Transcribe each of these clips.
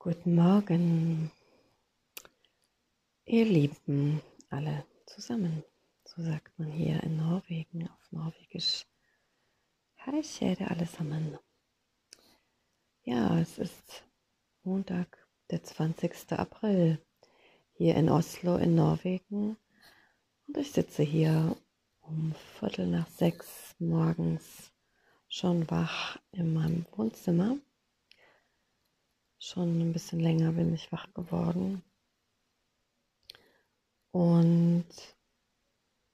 Guten Morgen, ihr Lieben, alle zusammen. So sagt man hier in Norwegen auf Norwegisch. Hei Schäde allesammen. Ja, es ist Montag, der 20. April, hier in Oslo in Norwegen. Und ich sitze hier um Viertel nach sechs morgens schon wach in meinem Wohnzimmer Schon ein bisschen länger bin ich wach geworden. Und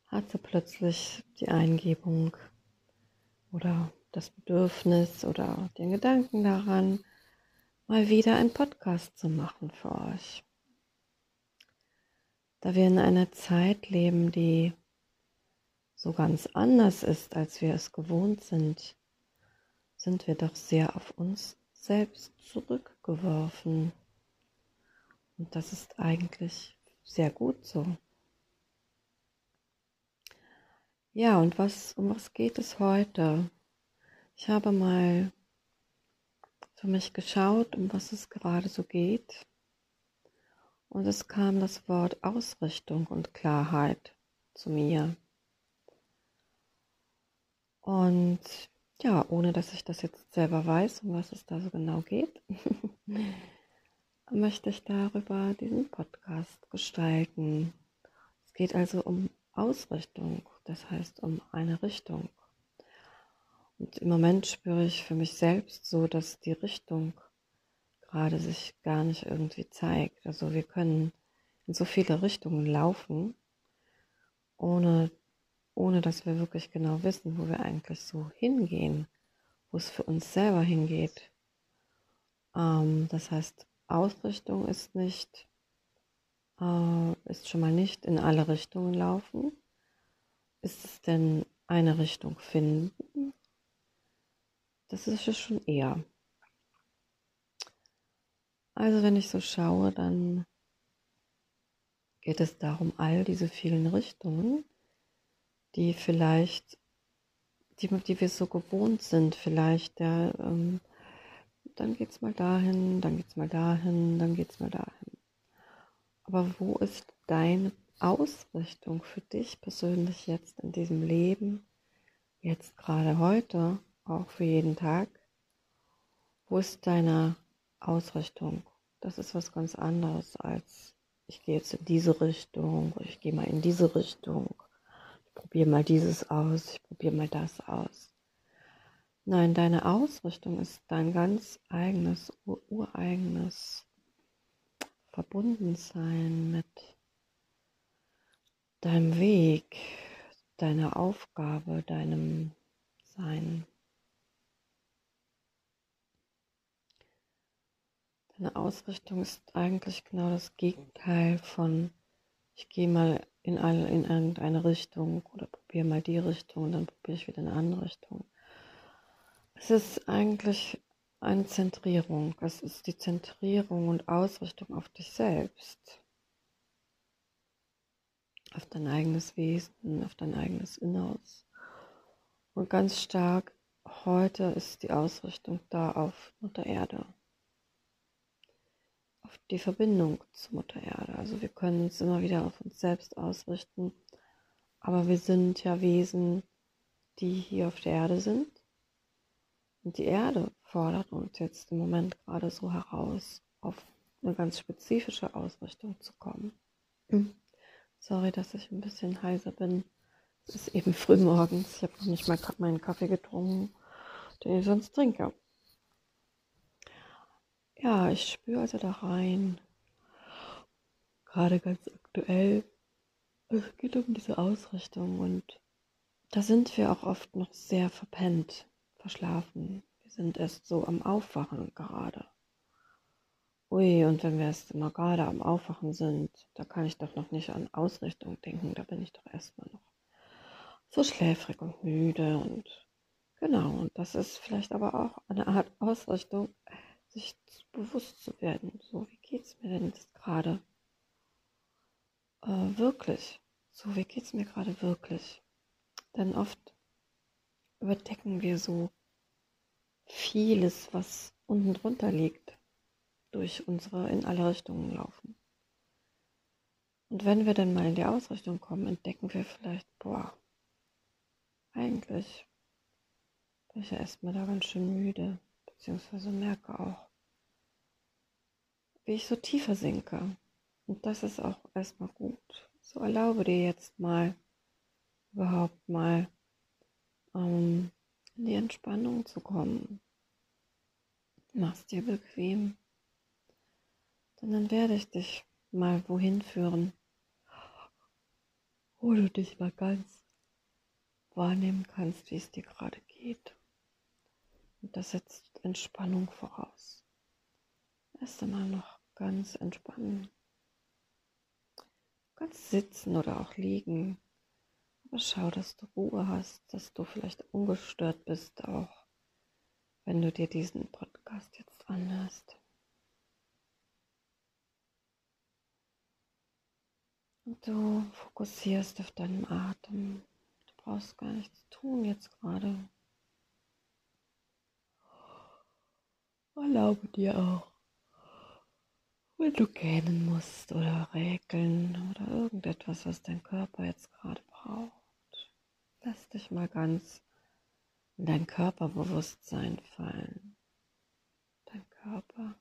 hatte plötzlich die Eingebung oder das Bedürfnis oder den Gedanken daran, mal wieder einen Podcast zu machen für euch. Da wir in einer Zeit leben, die so ganz anders ist, als wir es gewohnt sind, sind wir doch sehr auf uns selbst zurückgeworfen. Und das ist eigentlich sehr gut so. Ja, und was, um was geht es heute? Ich habe mal für mich geschaut, um was es gerade so geht. Und es kam das Wort Ausrichtung und Klarheit zu mir. Und ja, ohne dass ich das jetzt selber weiß, um was es da so genau geht, möchte ich darüber diesen Podcast gestalten. Es geht also um Ausrichtung, das heißt um eine Richtung. Und im Moment spüre ich für mich selbst so, dass die Richtung gerade sich gar nicht irgendwie zeigt. Also wir können in so viele Richtungen laufen, ohne ohne dass wir wirklich genau wissen, wo wir eigentlich so hingehen, wo es für uns selber hingeht. Ähm, das heißt, Ausrichtung ist nicht, äh, ist schon mal nicht in alle Richtungen laufen. Ist es denn eine Richtung finden? Das ist es schon eher. Also wenn ich so schaue, dann geht es darum, all diese vielen Richtungen die vielleicht, die, die wir so gewohnt sind, vielleicht, ja, ähm, dann geht's mal dahin, dann geht's mal dahin, dann geht's mal dahin. Aber wo ist deine Ausrichtung für dich persönlich jetzt in diesem Leben, jetzt gerade heute, auch für jeden Tag? Wo ist deine Ausrichtung? Das ist was ganz anderes als ich gehe jetzt in diese Richtung, ich gehe mal in diese Richtung probiere mal dieses aus, ich probiere mal das aus. Nein, deine Ausrichtung ist dein ganz eigenes, ureigenes Verbundensein mit deinem Weg, deiner Aufgabe, deinem Sein. Deine Ausrichtung ist eigentlich genau das Gegenteil von ich gehe mal in, alle, in irgendeine Richtung oder probiere mal die Richtung und dann probiere ich wieder eine andere Richtung. Es ist eigentlich eine Zentrierung. Es ist die Zentrierung und Ausrichtung auf dich selbst. Auf dein eigenes Wesen, auf dein eigenes Inneres. Und ganz stark heute ist die Ausrichtung da auf Mutter Erde auf die Verbindung zur Mutter Erde. Also wir können uns immer wieder auf uns selbst ausrichten, aber wir sind ja Wesen, die hier auf der Erde sind. Und die Erde fordert uns jetzt im Moment gerade so heraus, auf eine ganz spezifische Ausrichtung zu kommen. Sorry, dass ich ein bisschen heiser bin. Es ist eben früh morgens. Ich habe noch nicht mal meinen Kaffee getrunken, den ich sonst trinke. Ja, ich spüre also da rein. Gerade ganz aktuell. Es geht um diese Ausrichtung und da sind wir auch oft noch sehr verpennt, verschlafen. Wir sind erst so am Aufwachen gerade. Ui, und wenn wir erst immer gerade am Aufwachen sind, da kann ich doch noch nicht an Ausrichtung denken. Da bin ich doch erstmal noch so schläfrig und müde und genau. Und das ist vielleicht aber auch eine Art Ausrichtung, sich bewusst zu werden. So, wie geht es mir denn jetzt gerade? Äh, wirklich. So, wie geht es mir gerade wirklich? Denn oft überdecken wir so vieles, was unten drunter liegt. durch unsere in alle Richtungen laufen. Und wenn wir dann mal in die Ausrichtung kommen, entdecken wir vielleicht, boah, eigentlich bin ich ja erstmal da ganz schön müde, beziehungsweise merke auch, wie ich so tiefer sinke. Und das ist auch erstmal gut. So erlaube dir jetzt mal, überhaupt mal ähm, in die Entspannung zu kommen. Mach's dir bequem. Denn dann werde ich dich mal wohin führen, wo du dich mal ganz wahrnehmen kannst, wie es dir gerade geht. Und das setzt Entspannung voraus. Erst einmal noch ganz entspannen. Ganz sitzen oder auch liegen. Aber schau, dass du Ruhe hast, dass du vielleicht ungestört bist, auch wenn du dir diesen Podcast jetzt anhörst. Und du fokussierst auf deinen Atem. Du brauchst gar nichts tun jetzt gerade. Erlaube dir auch, wenn du gähnen musst oder räkeln oder irgendetwas, was dein Körper jetzt gerade braucht. Lass dich mal ganz in dein Körperbewusstsein fallen. Dein Körper.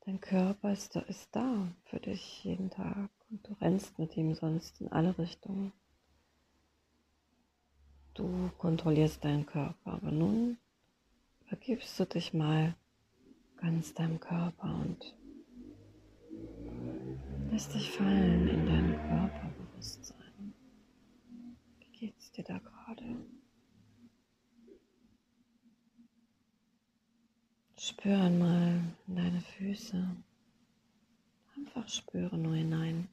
Dein Körper ist, ist da für dich jeden Tag und du rennst mit ihm sonst in alle Richtungen. Du kontrollierst deinen Körper, aber nun übergibst du dich mal ganz deinem Körper und lässt dich fallen in dein Körperbewusstsein. Wie geht's dir da gerade? Spür einmal in deine Füße. Einfach spüre nur hinein.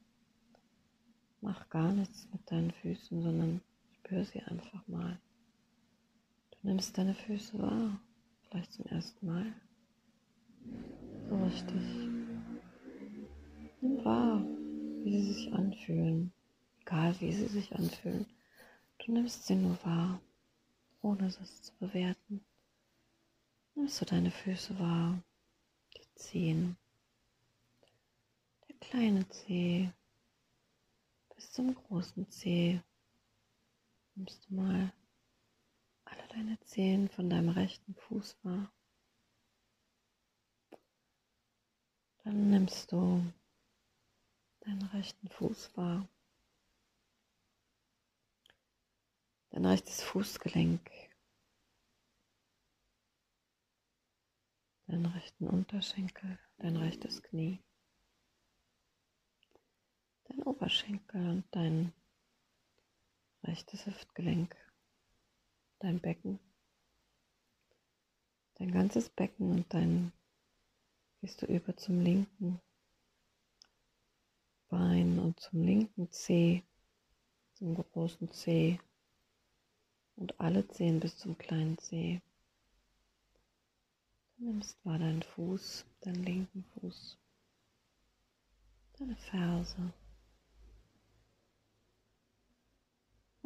Mach gar nichts mit deinen Füßen, sondern spür sie einfach mal. Du nimmst deine Füße wahr, vielleicht zum ersten Mal. So richtig. Nimm wahr, wie sie sich anfühlen, egal wie sie sich anfühlen. Du nimmst sie nur wahr, ohne es zu bewerten. Nimmst du deine Füße wahr, die Zehen, der kleine Zeh bis zum großen Zeh. Nimmst du mal deine Zehen von deinem rechten Fuß wahr. Dann nimmst du deinen rechten Fuß wahr. Dein rechtes Fußgelenk deinen rechten Unterschenkel, dein rechtes Knie, dein Oberschenkel und dein rechtes Hüftgelenk, dein Becken, dein ganzes Becken und dann gehst du über zum linken Bein und zum linken Zeh, zum großen Zeh. Und alle Zehen bis zum kleinen Zeh. Du nimmst mal deinen Fuß, deinen linken Fuß, deine Ferse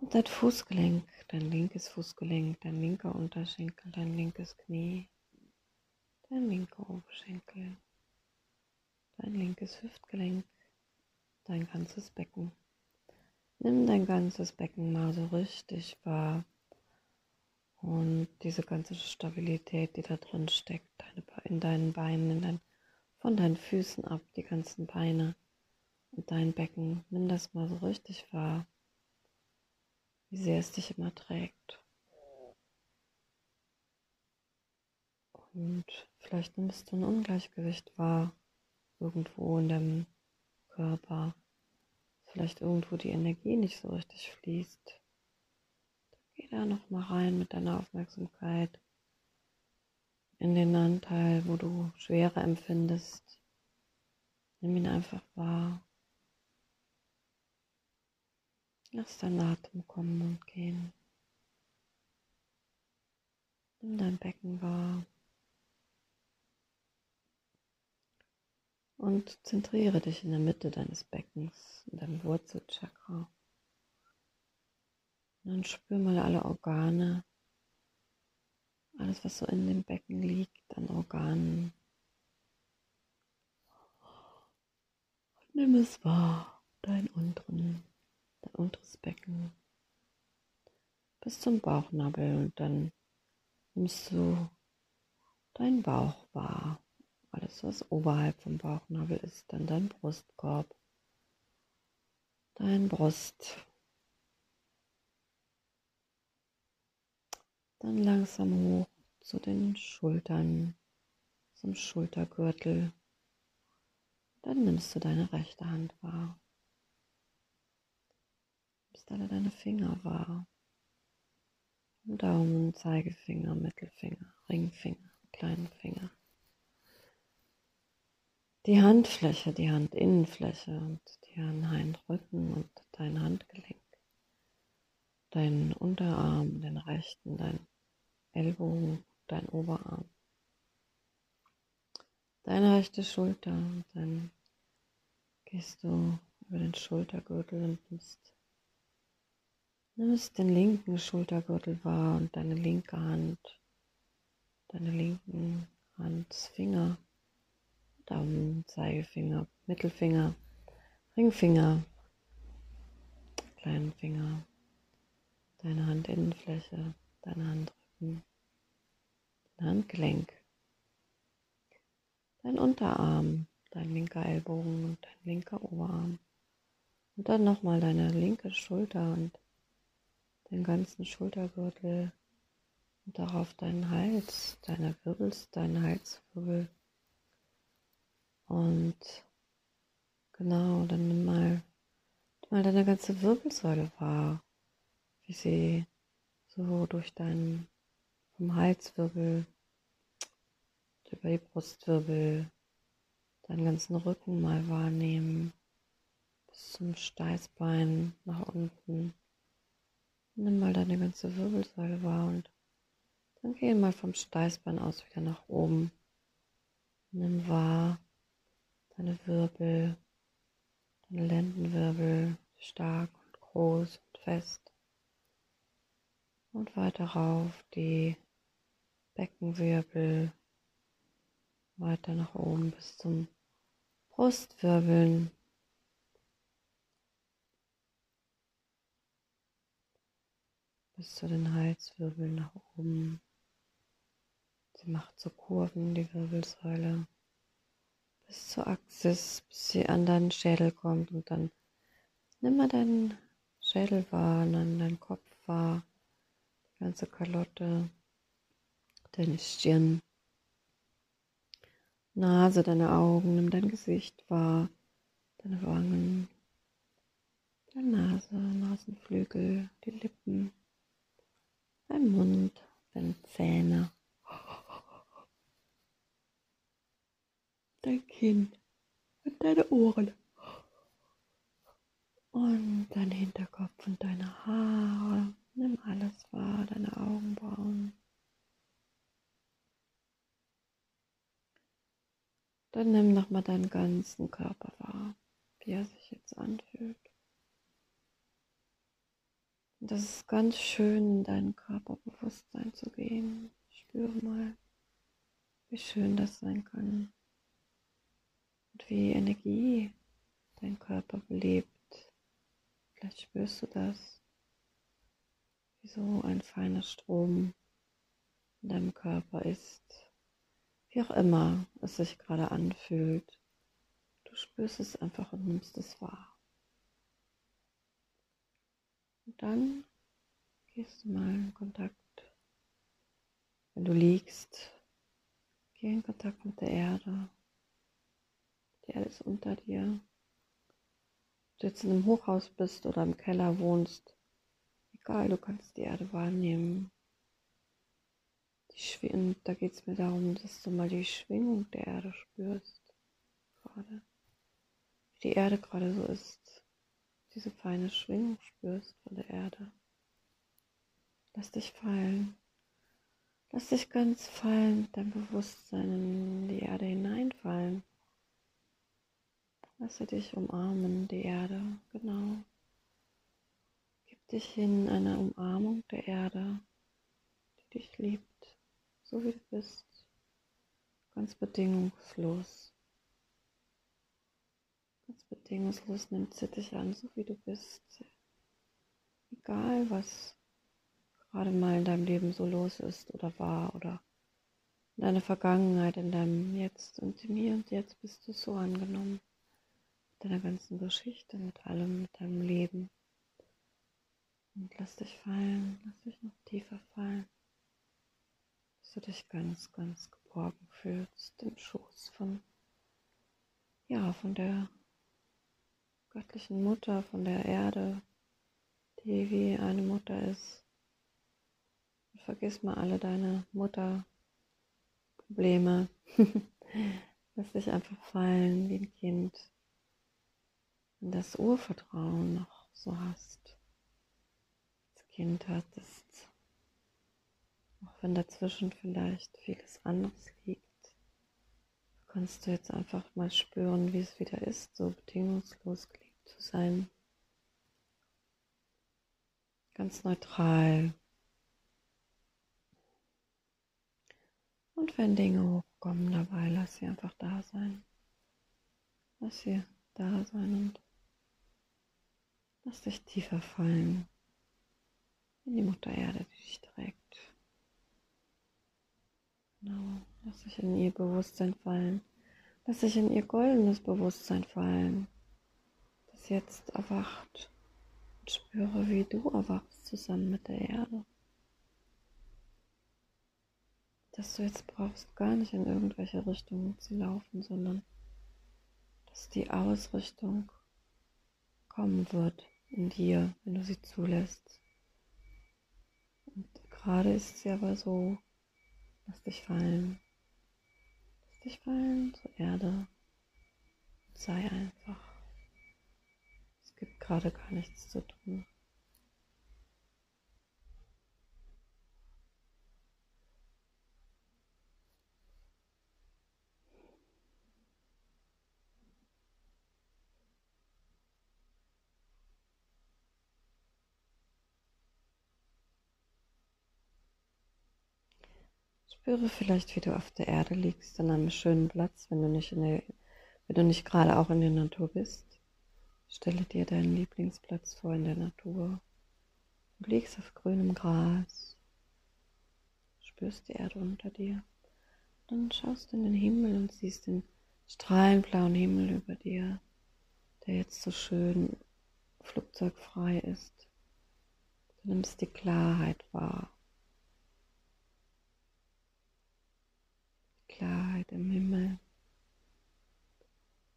und dein Fußgelenk, dein linkes Fußgelenk, dein linker Unterschenkel, dein linkes Knie, dein linker Oberschenkel, dein linkes Hüftgelenk, dein ganzes Becken. Nimm dein ganzes Becken mal so richtig wahr und diese ganze Stabilität, die da drin steckt, in deinen Beinen, in dein, von deinen Füßen ab, die ganzen Beine und dein Becken, nimm das mal so richtig wahr, wie sehr es dich immer trägt. Und vielleicht nimmst du ein Ungleichgewicht wahr, irgendwo in deinem Körper, vielleicht irgendwo die Energie nicht so richtig fließt Geh da noch mal rein mit deiner Aufmerksamkeit in den Anteil, wo du Schwere empfindest. Nimm ihn einfach wahr. Lass deinen Atem kommen und gehen. Nimm dein Becken wahr. Und zentriere dich in der Mitte deines Beckens, in deinem Wurzelchakra. Und dann spür mal alle Organe, alles was so in dem Becken liegt an Organen. Nimm es wahr, dein unteren, unteres Becken bis zum Bauchnabel und dann nimmst du deinen Bauch wahr. Alles, was oberhalb vom Bauchnabel ist, dann dein Brustkorb, dein Brust. Dann langsam hoch zu den Schultern, zum Schultergürtel. Dann nimmst du deine rechte Hand wahr. Nimmst alle deine Finger wahr. Daumen, Zeigefinger, Mittelfinger, Ringfinger, kleinen Finger. Die Handfläche, die Handinnenfläche und die Handrücken und dein Handgelenk. Dein Unterarm, den rechten, dein Ellbogen, dein Oberarm. Deine rechte Schulter und dann gehst du über den Schultergürtel und nimmst Nimmst den linken Schultergürtel wahr und deine linke Hand, deine linken Handfinger, Daumen, Zeigefinger, Mittelfinger, Ringfinger, kleinen Finger, deine Handinnenfläche, deine Handrücken, dein Handgelenk, dein Unterarm, dein linker Ellbogen und dein linker Oberarm. Und dann nochmal deine linke Schulter und den ganzen Schultergürtel und darauf deinen Hals, deine Wirbels, deinen Halswirbel. Und genau, dann nimm mal, mal deine ganze Wirbelsäule wahr, wie sie so durch deinen vom Halswirbel über die Brustwirbel deinen ganzen Rücken mal wahrnehmen bis zum Steißbein nach unten Nimm mal deine ganze Wirbelsäule wahr und dann geh mal vom Steißbein aus wieder nach oben. Nimm wahr deine Wirbel, deine Lendenwirbel, stark und groß und fest. Und weiter rauf die Beckenwirbel, weiter nach oben bis zum Brustwirbeln. Bis zu den Halswirbeln nach oben. Sie macht so Kurven, die Wirbelsäule, bis zur Axis, bis sie an deinen Schädel kommt und dann nimm mal deinen Schädel wahr, dann deinen Kopf wahr, die ganze Kalotte, deine Stirn, Nase, deine Augen, nimm dein Gesicht wahr, deine Wangen, deine Nase, Nasenflügel, die Lippen, dein Mund, deine Zähne, dein Kinn und deine Ohren und dein Hinterkopf und deine Haare. Nimm alles wahr, deine Augenbrauen. Dann nimm nochmal deinen ganzen Körper wahr, wie er sich jetzt anfühlt. Das ist ganz schön, in dein Körperbewusstsein zu gehen. Spüre mal, wie schön das sein kann. Und wie Energie dein Körper belebt. Vielleicht spürst du das, wie so ein feiner Strom in deinem Körper ist. Wie auch immer es sich gerade anfühlt. Du spürst es einfach und nimmst es wahr. Und dann gehst du mal in Kontakt. Wenn du liegst, geh in Kontakt mit der Erde. Die Erde ist unter dir. Ob du jetzt in einem Hochhaus bist oder im Keller wohnst, egal, du kannst die Erde wahrnehmen. Und da geht es mir darum, dass du mal die Schwingung der Erde spürst. Gerade. Wie die Erde gerade so ist diese feine Schwingung spürst von der Erde. Lass dich fallen. Lass dich ganz fallen deinem Bewusstsein in die Erde hineinfallen. Lasse dich umarmen, die Erde, genau. Gib dich in eine Umarmung der Erde, die dich liebt, so wie du bist, ganz bedingungslos. Bedingungslos nimmt sie dich an, so wie du bist. Egal, was gerade mal in deinem Leben so los ist oder war oder in deiner Vergangenheit, in deinem Jetzt und im Hier und Jetzt bist du so angenommen. Mit deiner ganzen Geschichte, mit allem, mit deinem Leben. Und lass dich fallen, lass dich noch tiefer fallen, bis du dich ganz, ganz geborgen fühlst im Schoß von, ja, von der göttlichen Mutter, von der Erde, die wie eine Mutter ist. Und vergiss mal alle deine Mutterprobleme. Lass dich einfach fallen wie ein Kind. Und das Urvertrauen noch so hast. Als Kind hattest. Auch wenn dazwischen vielleicht vieles anderes liegt kannst du jetzt einfach mal spüren, wie es wieder ist, so bedingungslos geliebt zu sein. Ganz neutral. Und wenn Dinge hochkommen dabei, lass sie einfach da sein. Lass sie da sein und lass dich tiefer fallen in die Mutter Erde, die dich trägt. Genau. Lass dich in ihr Bewusstsein fallen. Lass dich in ihr goldenes Bewusstsein fallen, das jetzt erwacht. Und spüre, wie du erwachst zusammen mit der Erde. Dass du jetzt brauchst, gar nicht in irgendwelche Richtungen zu laufen, sondern dass die Ausrichtung kommen wird in dir, wenn du sie zulässt. Und gerade ist sie aber so, lass dich fallen dich fallen zur Erde. Sei einfach. Es gibt gerade gar nichts zu tun. Spüre vielleicht, wie du auf der Erde liegst, an einem schönen Platz, wenn du nicht, in der, wenn du nicht gerade auch in der Natur bist. Stelle dir deinen Lieblingsplatz vor in der Natur. Du liegst auf grünem Gras, spürst die Erde unter dir. Dann schaust du in den Himmel und siehst den strahlend blauen Himmel über dir, der jetzt so schön flugzeugfrei ist. Du nimmst die Klarheit wahr. Klarheit im Himmel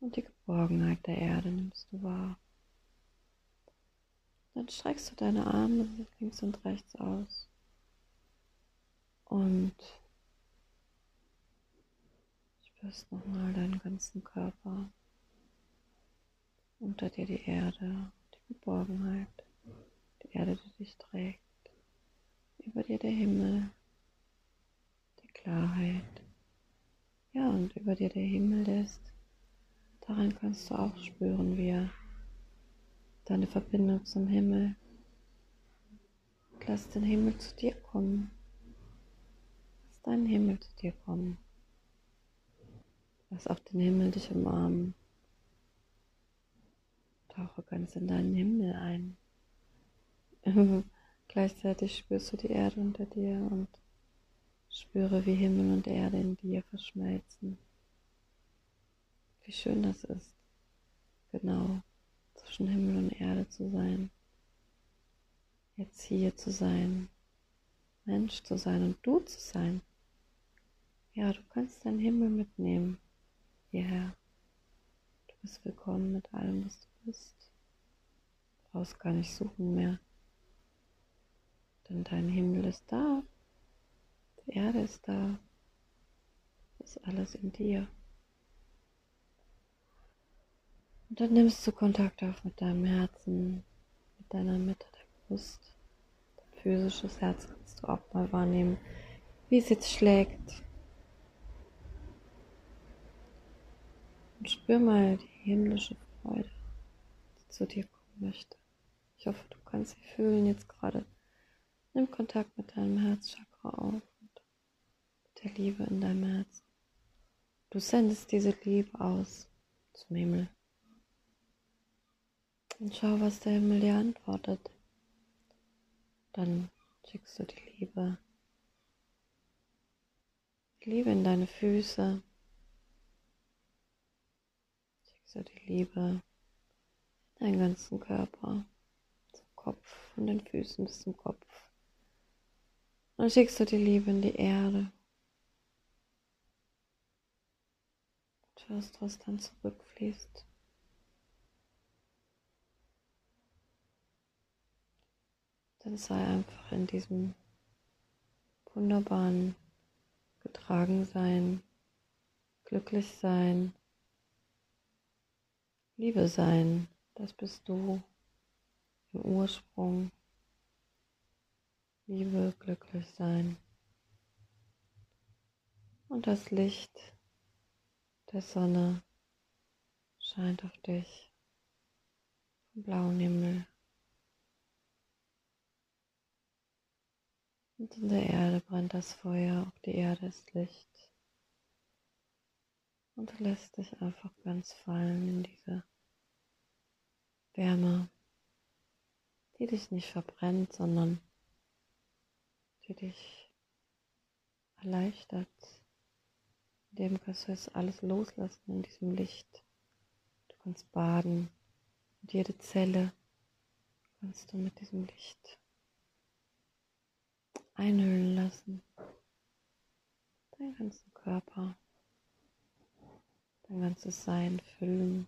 und die Geborgenheit der Erde nimmst du wahr. Dann streckst du deine Arme links und rechts aus und spürst nochmal deinen ganzen Körper. Unter dir die Erde, die Geborgenheit, die Erde, die dich trägt. Über dir der Himmel, die Klarheit. Ja, und über dir der Himmel ist. Daran kannst du auch spüren, wie er deine Verbindung zum Himmel. Lass den Himmel zu dir kommen. Lass deinen Himmel zu dir kommen. Lass auch den Himmel dich umarmen. Tauche ganz in deinen Himmel ein. Gleichzeitig spürst du die Erde unter dir und Spüre, wie Himmel und Erde in dir verschmelzen. Wie schön das ist, genau zwischen Himmel und Erde zu sein. Jetzt hier zu sein, Mensch zu sein und du zu sein. Ja, du kannst deinen Himmel mitnehmen hierher. Du bist willkommen mit allem, was du bist. Du brauchst gar nicht suchen mehr. Denn dein Himmel ist da. Die Erde ist da. Ist alles in dir. Und dann nimmst du Kontakt auf mit deinem Herzen, mit deiner Mitte der Brust. Dein physisches Herz kannst du auch mal wahrnehmen, wie es jetzt schlägt. Und spür mal die himmlische Freude, die zu dir kommen möchte. Ich hoffe, du kannst sie fühlen jetzt gerade. Nimm Kontakt mit deinem Herzchakra auf der Liebe in deinem Herzen. Du sendest diese Liebe aus zum Himmel. Und schau, was der Himmel dir antwortet. Dann schickst du die Liebe. Die Liebe in deine Füße. Schickst du die Liebe in deinen ganzen Körper. Zum Kopf, von den Füßen bis zum Kopf. Dann schickst du die Liebe in die Erde. Schaust, was dann zurückfließt. Dann sei einfach in diesem wunderbaren getragen sein, glücklich sein, Liebe sein, das bist du im Ursprung. Liebe, glücklich sein. Und das Licht der Sonne scheint auf dich vom blauen Himmel. Und in der Erde brennt das Feuer, auf die Erde ist Licht. Und du lässt dich einfach ganz fallen in diese Wärme, die dich nicht verbrennt, sondern die dich erleichtert. In dem kannst du jetzt alles loslassen in diesem Licht. Du kannst baden und jede Zelle kannst du mit diesem Licht einhüllen lassen. Deinen ganzen Körper, dein ganzes Sein füllen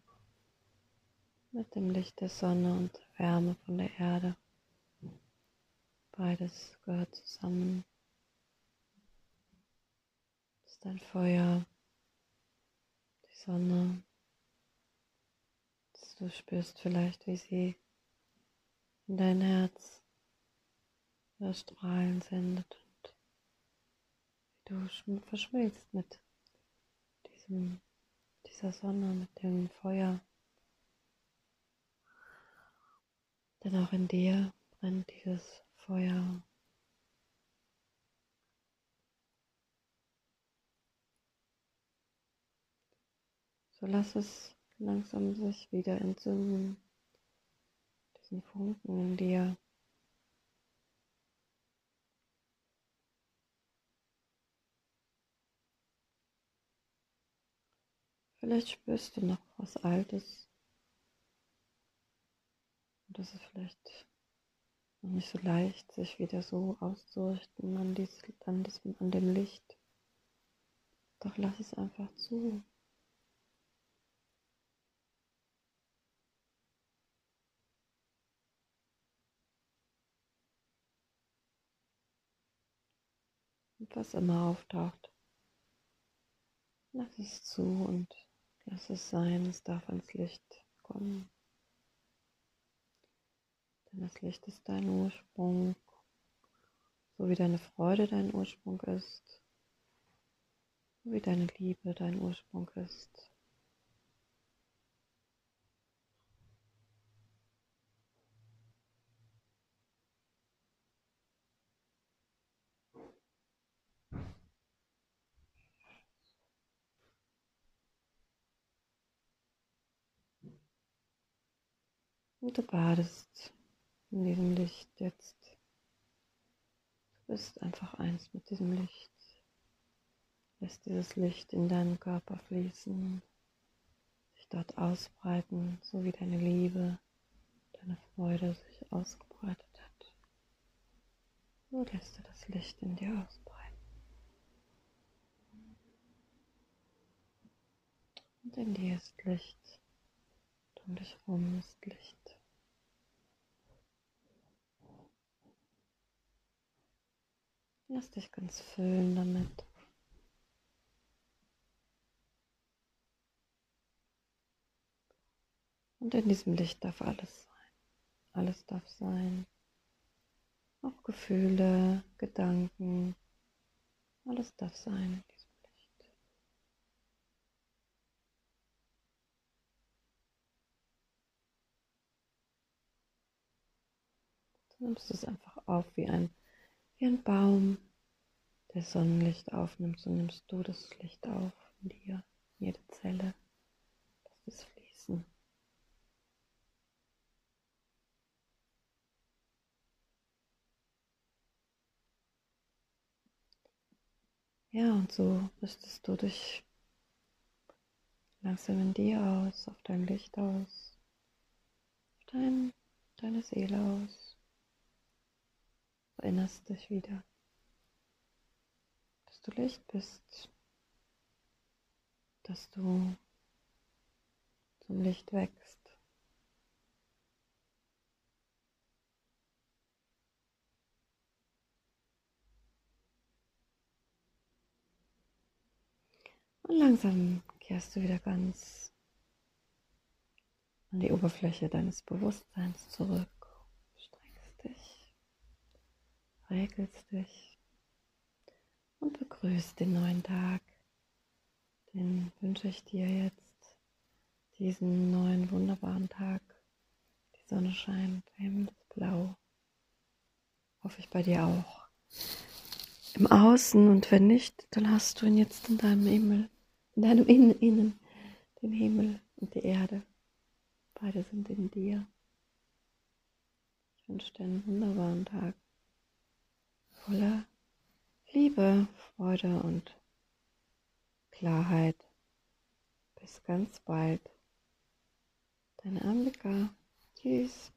mit dem Licht der Sonne und der Wärme von der Erde. Beides gehört zusammen. Ist ein Feuer, die Sonne. Du spürst vielleicht, wie sie in dein Herz das Strahlen sendet und wie du verschmilzt mit diesem, dieser Sonne, mit dem Feuer. Denn auch in dir brennt dieses Feuer. So lass es langsam sich wieder entzünden, diesen Funken in dir. Vielleicht spürst du noch was Altes. Und das ist vielleicht noch nicht so leicht, sich wieder so auszurichten an, dies, an, diesem, an dem Licht. Doch lass es einfach zu. Was immer auftaucht, lass es zu und Lass es sein, es darf ans Licht kommen. Denn das Licht ist dein Ursprung, so wie deine Freude dein Ursprung ist, so wie deine Liebe dein Ursprung ist. Und du badest in diesem Licht jetzt. Du bist einfach eins mit diesem Licht. Lässt dieses Licht in deinen Körper fließen, sich dort ausbreiten, so wie deine Liebe, deine Freude sich ausgebreitet hat. So lässt du das Licht in dir ausbreiten. Und in dir ist Licht. Um dich herum ist Licht. Lass dich ganz füllen damit. Und in diesem Licht darf alles sein. Alles darf sein. Auch Gefühle, Gedanken. Alles darf sein in diesem Licht. Du nimmst es einfach auf wie ein wie ein Baum, der Sonnenlicht aufnimmt, so nimmst du das Licht auf in dir, jede Zelle. Lass es fließen. Ja, und so richtest du dich langsam in dir aus, auf dein Licht aus, auf dein, deine Seele aus. Erinnerst dich wieder du Licht bist, dass du zum Licht wächst. Und langsam kehrst du wieder ganz an die Oberfläche deines Bewusstseins zurück. Streckst dich, regelst dich und begrüßt den neuen Tag. Den wünsche ich dir jetzt, diesen neuen wunderbaren Tag. Die Sonne scheint, der Himmel ist blau. Hoffe ich bei dir auch. Im Außen und wenn nicht, dann hast du ihn jetzt in deinem Himmel in deinem Innen, Innen den Himmel und die Erde. Beide sind in dir. Ich wünsche dir einen wunderbaren Tag voller Liebe, Freude und Klarheit. Bis ganz bald. Deine Anbika. Tschüss.